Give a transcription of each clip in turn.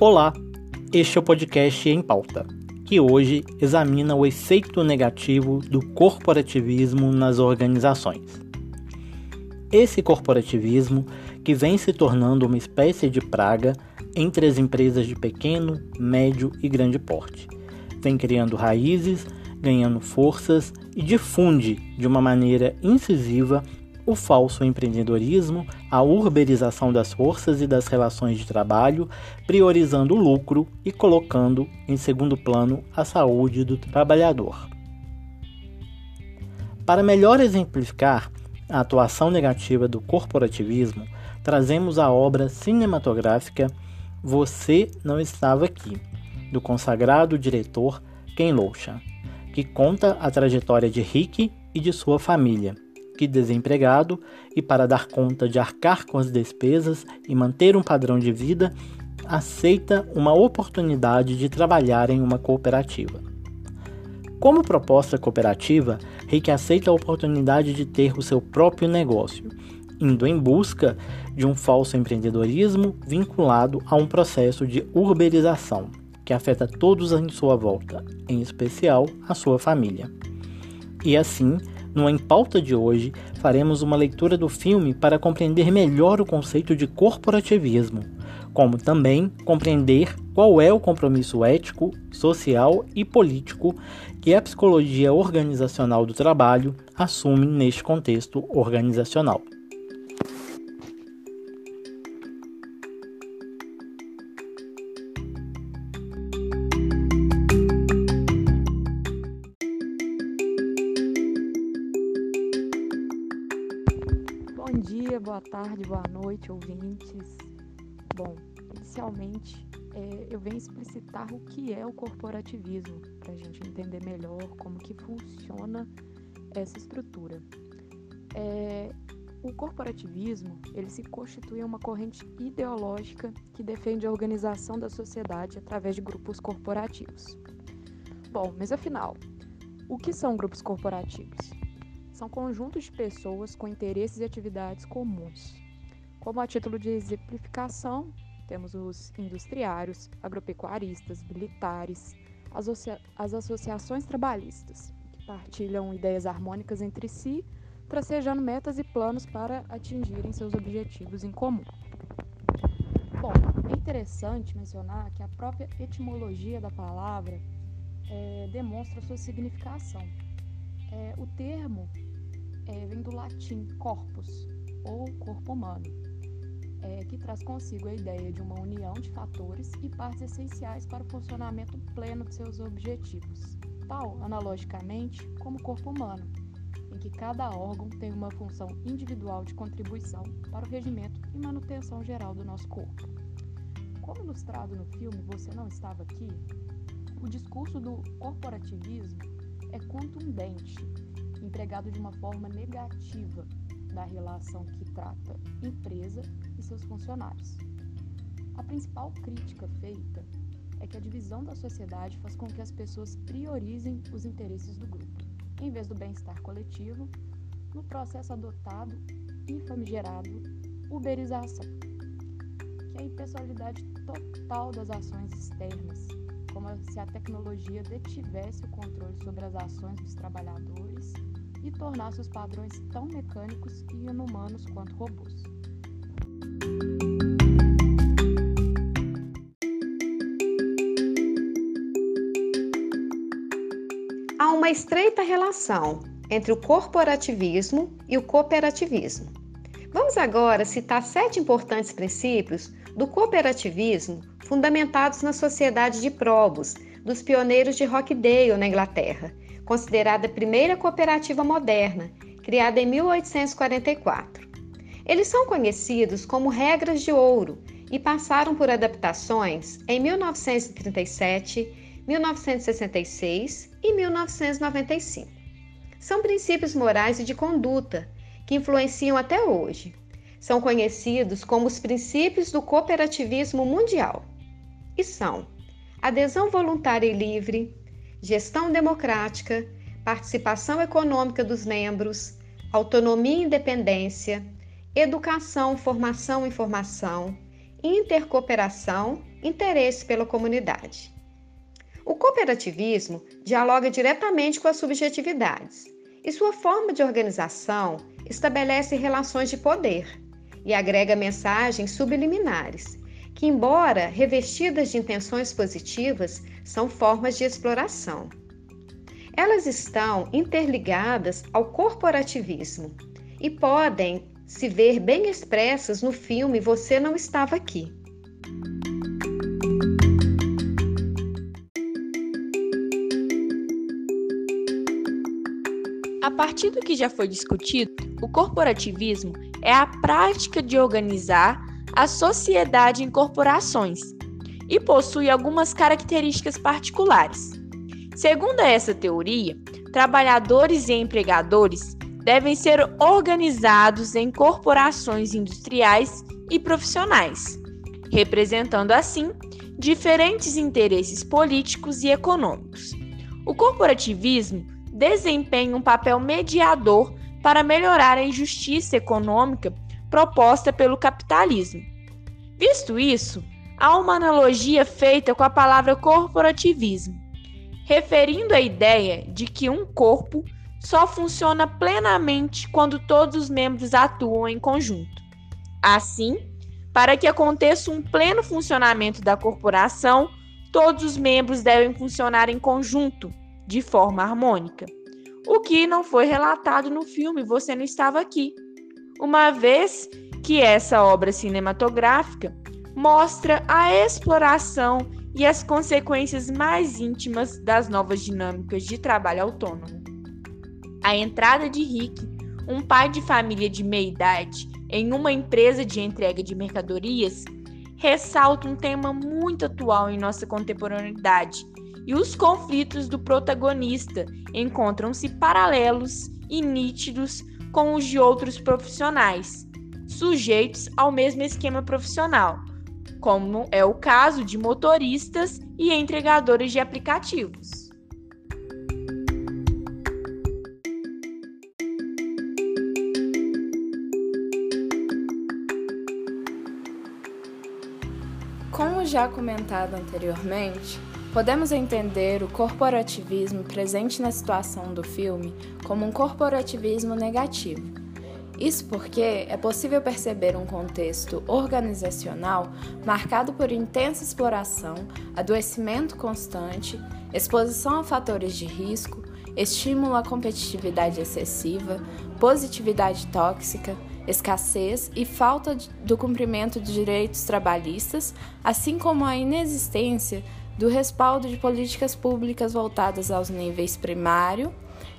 Olá, este é o podcast Em Pauta, que hoje examina o efeito negativo do corporativismo nas organizações. Esse corporativismo, que vem se tornando uma espécie de praga entre as empresas de pequeno, médio e grande porte, vem criando raízes, ganhando forças e difunde de uma maneira incisiva o falso empreendedorismo, a urbanização das forças e das relações de trabalho, priorizando o lucro e colocando em segundo plano a saúde do trabalhador. Para melhor exemplificar a atuação negativa do corporativismo, trazemos a obra cinematográfica Você Não Estava Aqui, do consagrado diretor Ken Loach, que conta a trajetória de Rick e de sua família que desempregado e para dar conta de arcar com as despesas e manter um padrão de vida, aceita uma oportunidade de trabalhar em uma cooperativa. Como proposta cooperativa, Rick aceita a oportunidade de ter o seu próprio negócio, indo em busca de um falso empreendedorismo vinculado a um processo de urbanização que afeta todos em sua volta, em especial a sua família. E assim, no Em Pauta de hoje, faremos uma leitura do filme para compreender melhor o conceito de corporativismo, como também compreender qual é o compromisso ético, social e político que a psicologia organizacional do trabalho assume neste contexto organizacional. Noite, ouvintes. Bom, inicialmente é, eu venho explicitar o que é o corporativismo, para a gente entender melhor como que funciona essa estrutura. É, o corporativismo ele se constitui uma corrente ideológica que defende a organização da sociedade através de grupos corporativos. Bom, mas afinal, o que são grupos corporativos? são conjuntos de pessoas com interesses e atividades comuns. Como a título de exemplificação, temos os industriários, agropecuaristas, militares, as associações trabalhistas, que partilham ideias harmônicas entre si, tracejando metas e planos para atingirem seus objetivos em comum. Bom, é interessante mencionar que a própria etimologia da palavra é, demonstra sua significação. É, o termo é, vem do latim corpus, ou corpo humano, é, que traz consigo a ideia de uma união de fatores e partes essenciais para o funcionamento pleno de seus objetivos, tal, analogicamente, como o corpo humano, em que cada órgão tem uma função individual de contribuição para o regimento e manutenção geral do nosso corpo. Como ilustrado no filme Você Não Estava Aqui, o discurso do corporativismo é contundente empregado de uma forma negativa da relação que trata empresa e seus funcionários. A principal crítica feita é que a divisão da sociedade faz com que as pessoas priorizem os interesses do grupo, em vez do bem-estar coletivo, no processo adotado e famigerado uberização, que é a impessoalidade total das ações externas, como se a tecnologia detivesse o controle sobre as ações dos trabalhadores e tornasse os padrões tão mecânicos e inumanos quanto robôs. Há uma estreita relação entre o corporativismo e o cooperativismo. Vamos agora citar sete importantes princípios do cooperativismo fundamentados na Sociedade de Probos, dos pioneiros de Rockdale, na Inglaterra, considerada a primeira cooperativa moderna, criada em 1844. Eles são conhecidos como regras de ouro e passaram por adaptações em 1937, 1966 e 1995. São princípios morais e de conduta que influenciam até hoje. São conhecidos como os princípios do cooperativismo mundial e são adesão voluntária e livre, gestão democrática, participação econômica dos membros, autonomia e independência, educação, formação informação, intercooperação interesse pela comunidade. O cooperativismo dialoga diretamente com as subjetividades e sua forma de organização estabelece relações de poder e agrega mensagens subliminares, que, embora revestidas de intenções positivas, são formas de exploração. Elas estão interligadas ao corporativismo e podem se ver bem expressas no filme Você Não Estava Aqui. A partir do que já foi discutido, o corporativismo é a prática de organizar a sociedade em corporações e possui algumas características particulares. Segundo essa teoria, trabalhadores e empregadores devem ser organizados em corporações industriais e profissionais, representando assim diferentes interesses políticos e econômicos. O corporativismo desempenha um papel mediador para melhorar a injustiça econômica proposta pelo capitalismo. Visto isso, há uma analogia feita com a palavra corporativismo, referindo a ideia de que um corpo só funciona plenamente quando todos os membros atuam em conjunto. Assim, para que aconteça um pleno funcionamento da corporação, todos os membros devem funcionar em conjunto, de forma harmônica. O que não foi relatado no filme Você Não Estava Aqui, uma vez que essa obra cinematográfica mostra a exploração e as consequências mais íntimas das novas dinâmicas de trabalho autônomo. A entrada de Rick, um pai de família de meia idade, em uma empresa de entrega de mercadorias, ressalta um tema muito atual em nossa contemporaneidade, e os conflitos do protagonista encontram-se paralelos e nítidos com os de outros profissionais, sujeitos ao mesmo esquema profissional, como é o caso de motoristas e entregadores de aplicativos. Já comentado anteriormente, podemos entender o corporativismo presente na situação do filme como um corporativismo negativo. Isso porque é possível perceber um contexto organizacional marcado por intensa exploração, adoecimento constante, exposição a fatores de risco, estímulo à competitividade excessiva, positividade tóxica, escassez e falta do cumprimento de direitos trabalhistas, assim como a inexistência do respaldo de políticas públicas voltadas aos níveis primário,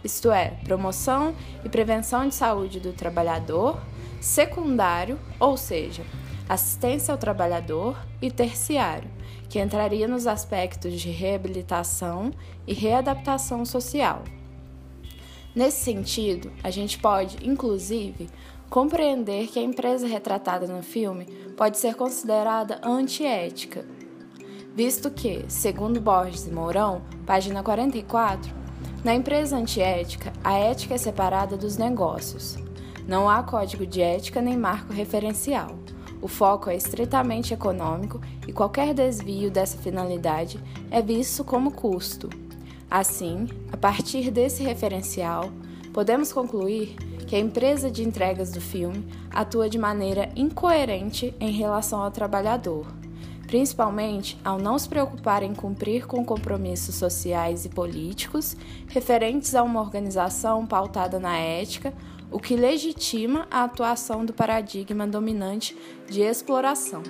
isto é, promoção e prevenção de saúde do trabalhador, secundário, ou seja, assistência ao trabalhador, e terciário, que entraria nos aspectos de reabilitação e readaptação social. Nesse sentido, a gente pode, inclusive, compreender que a empresa retratada no filme pode ser considerada antiética, visto que, segundo Borges e Mourão, página 44, na empresa antiética, a ética é separada dos negócios. Não há código de ética nem marco referencial. O foco é estritamente econômico e qualquer desvio dessa finalidade é visto como custo. Assim, a partir desse referencial, podemos concluir que a empresa de entregas do filme atua de maneira incoerente em relação ao trabalhador, principalmente ao não se preocupar em cumprir com compromissos sociais e políticos referentes a uma organização pautada na ética, o que legitima a atuação do paradigma dominante de exploração.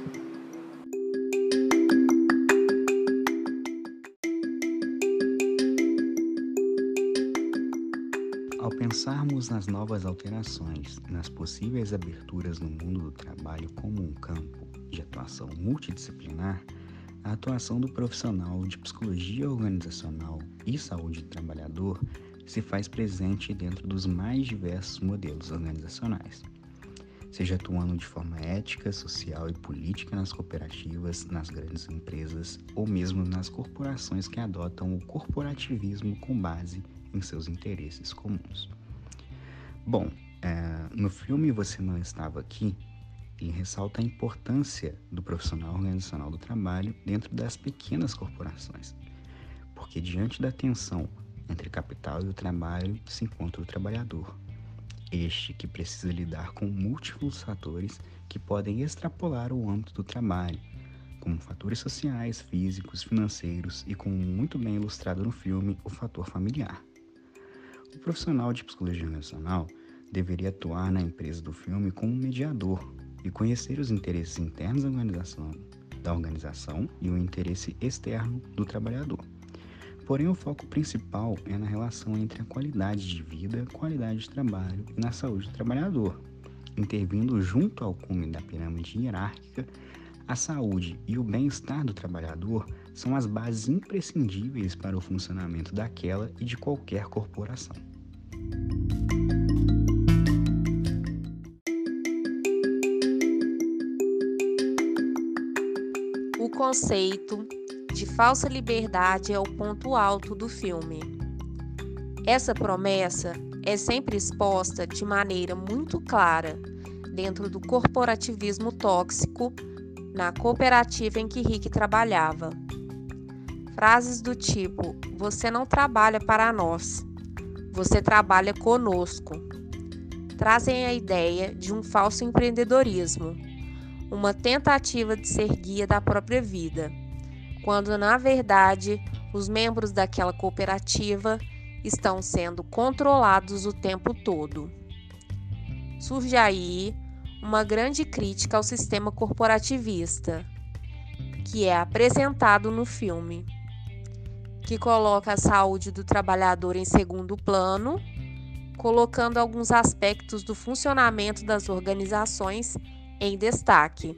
Pensarmos nas novas alterações, nas possíveis aberturas no mundo do trabalho como um campo de atuação multidisciplinar, a atuação do profissional de psicologia organizacional e saúde do trabalhador se faz presente dentro dos mais diversos modelos organizacionais, seja atuando de forma ética, social e política nas cooperativas, nas grandes empresas ou mesmo nas corporações que adotam o corporativismo com base em seus interesses comuns. Bom, é, no filme Você Não Estava Aqui, e ressalta a importância do profissional organizacional do trabalho dentro das pequenas corporações, porque diante da tensão entre capital e o trabalho se encontra o trabalhador, este que precisa lidar com múltiplos fatores que podem extrapolar o âmbito do trabalho, como fatores sociais, físicos, financeiros e, como muito bem ilustrado no filme, o fator familiar. O profissional de psicologia organizacional deveria atuar na empresa do filme como mediador e conhecer os interesses internos da organização, da organização e o interesse externo do trabalhador. Porém, o foco principal é na relação entre a qualidade de vida, qualidade de trabalho e na saúde do trabalhador, intervindo junto ao cume da pirâmide hierárquica. A saúde e o bem-estar do trabalhador são as bases imprescindíveis para o funcionamento daquela e de qualquer corporação. O conceito de falsa liberdade é o ponto alto do filme. Essa promessa é sempre exposta de maneira muito clara dentro do corporativismo tóxico na cooperativa em que Rick trabalhava. Frases do tipo: Você não trabalha para nós, você trabalha conosco, trazem a ideia de um falso empreendedorismo, uma tentativa de ser guia da própria vida quando na verdade os membros daquela cooperativa estão sendo controlados o tempo todo. Surge aí uma grande crítica ao sistema corporativista, que é apresentado no filme, que coloca a saúde do trabalhador em segundo plano, colocando alguns aspectos do funcionamento das organizações em destaque.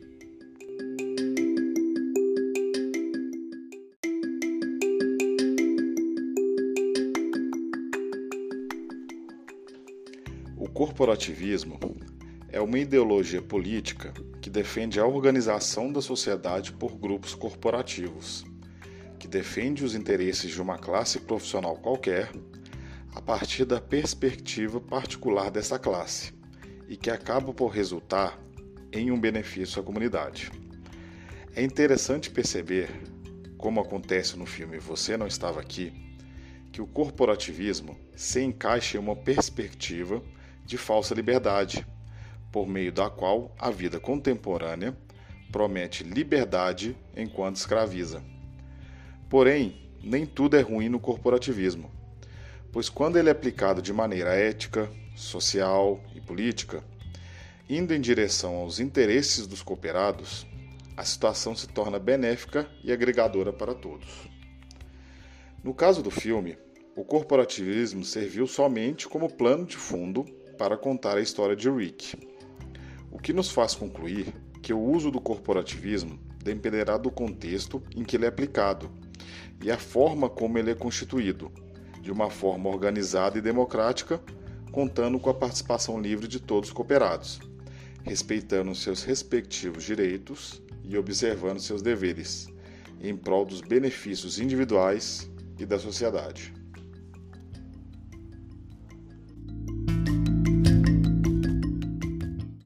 corporativismo é uma ideologia política que defende a organização da sociedade por grupos corporativos, que defende os interesses de uma classe profissional qualquer a partir da perspectiva particular dessa classe e que acaba por resultar em um benefício à comunidade. É interessante perceber, como acontece no filme Você Não Estava Aqui, que o corporativismo se encaixa em uma perspectiva de falsa liberdade, por meio da qual a vida contemporânea promete liberdade enquanto escraviza. Porém, nem tudo é ruim no corporativismo, pois quando ele é aplicado de maneira ética, social e política, indo em direção aos interesses dos cooperados, a situação se torna benéfica e agregadora para todos. No caso do filme, o corporativismo serviu somente como plano de fundo para contar a história de Rick. O que nos faz concluir que o uso do corporativismo dependerá do contexto em que ele é aplicado e a forma como ele é constituído, de uma forma organizada e democrática, contando com a participação livre de todos os cooperados, respeitando seus respectivos direitos e observando seus deveres, em prol dos benefícios individuais e da sociedade.